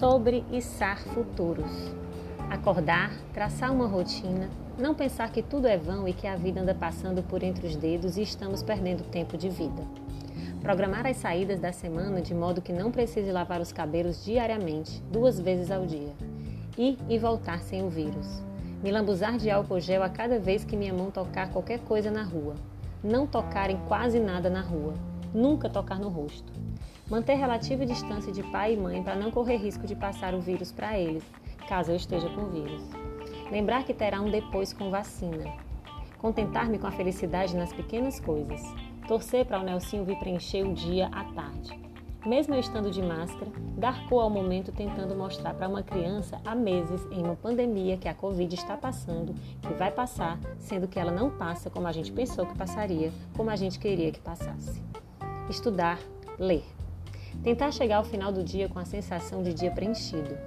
sobre içar futuros. Acordar, traçar uma rotina, não pensar que tudo é vão e que a vida anda passando por entre os dedos e estamos perdendo tempo de vida. Programar as saídas da semana de modo que não precise lavar os cabelos diariamente, duas vezes ao dia. Ir e voltar sem o vírus. Me lambuzar de álcool gel a cada vez que minha mão tocar qualquer coisa na rua. Não tocar em quase nada na rua. Nunca tocar no rosto. Manter relativa distância de pai e mãe para não correr risco de passar o vírus para eles, caso eu esteja com vírus. Lembrar que terá um depois com vacina. Contentar-me com a felicidade nas pequenas coisas. Torcer para o Nelsinho vir preencher o dia à tarde. Mesmo eu estando de máscara, dar cor ao momento tentando mostrar para uma criança há meses em uma pandemia que a Covid está passando, que vai passar, sendo que ela não passa como a gente pensou que passaria, como a gente queria que passasse. Estudar, ler. Tentar chegar ao final do dia com a sensação de dia preenchido.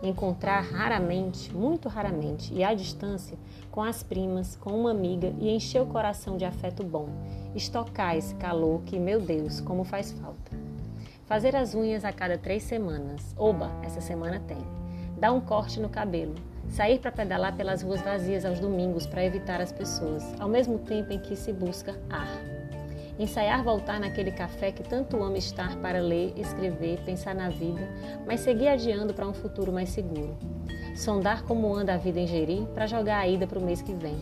Encontrar raramente, muito raramente e à distância, com as primas, com uma amiga e encher o coração de afeto bom. Estocar esse calor que, meu Deus, como faz falta. Fazer as unhas a cada três semanas. Oba, essa semana tem. Dar um corte no cabelo. Sair para pedalar pelas ruas vazias aos domingos para evitar as pessoas, ao mesmo tempo em que se busca ar. Ensaiar voltar naquele café que tanto amo estar para ler, escrever, pensar na vida, mas seguir adiando para um futuro mais seguro. Sondar como anda a vida em Jeri para jogar a ida para o mês que vem.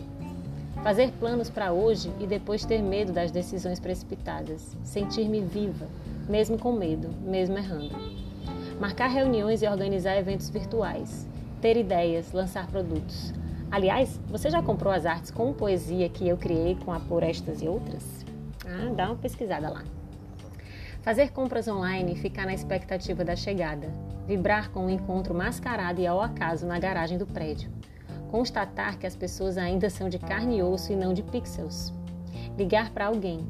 Fazer planos para hoje e depois ter medo das decisões precipitadas. Sentir-me viva, mesmo com medo, mesmo errando. Marcar reuniões e organizar eventos virtuais. Ter ideias, lançar produtos. Aliás, você já comprou as artes com poesia que eu criei com a Por Estas e Outras? Ah, dá uma pesquisada lá. Fazer compras online e ficar na expectativa da chegada. Vibrar com o um encontro mascarado e ao acaso na garagem do prédio. Constatar que as pessoas ainda são de carne e osso e não de pixels. Ligar para alguém.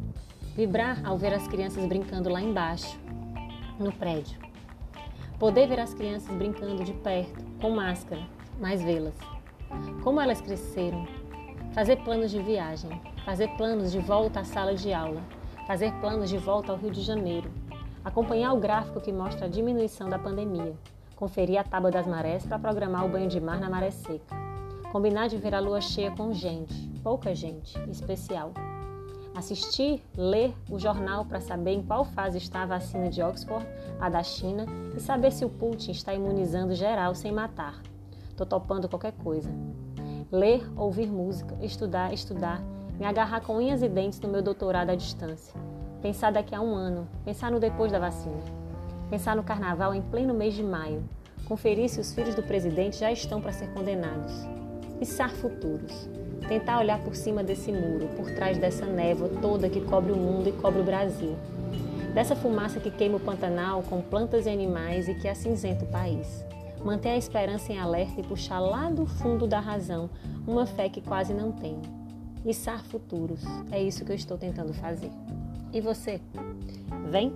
Vibrar ao ver as crianças brincando lá embaixo, no prédio. Poder ver as crianças brincando de perto, com máscara, mas vê-las. Como elas cresceram. Fazer planos de viagem. Fazer planos de volta à sala de aula, fazer planos de volta ao Rio de Janeiro, acompanhar o gráfico que mostra a diminuição da pandemia, conferir a tábua das marés para programar o banho de mar na maré seca, combinar de ver a lua cheia com gente, pouca gente, especial. Assistir, ler o jornal para saber em qual fase está a vacina de Oxford, a da China, e saber se o Putin está imunizando geral sem matar. Tô topando qualquer coisa. Ler, ouvir música, estudar, estudar me agarrar com unhas e dentes no meu doutorado à distância, pensar daqui a um ano, pensar no depois da vacina, pensar no carnaval em pleno mês de maio, conferir se os filhos do presidente já estão para ser condenados, içar futuros, tentar olhar por cima desse muro, por trás dessa névoa toda que cobre o mundo e cobre o Brasil, dessa fumaça que queima o Pantanal com plantas e animais e que acinzenta o país. Manter a esperança em alerta e puxar lá do fundo da razão uma fé que quase não tenho içar futuros. É isso que eu estou tentando fazer. E você? Vem?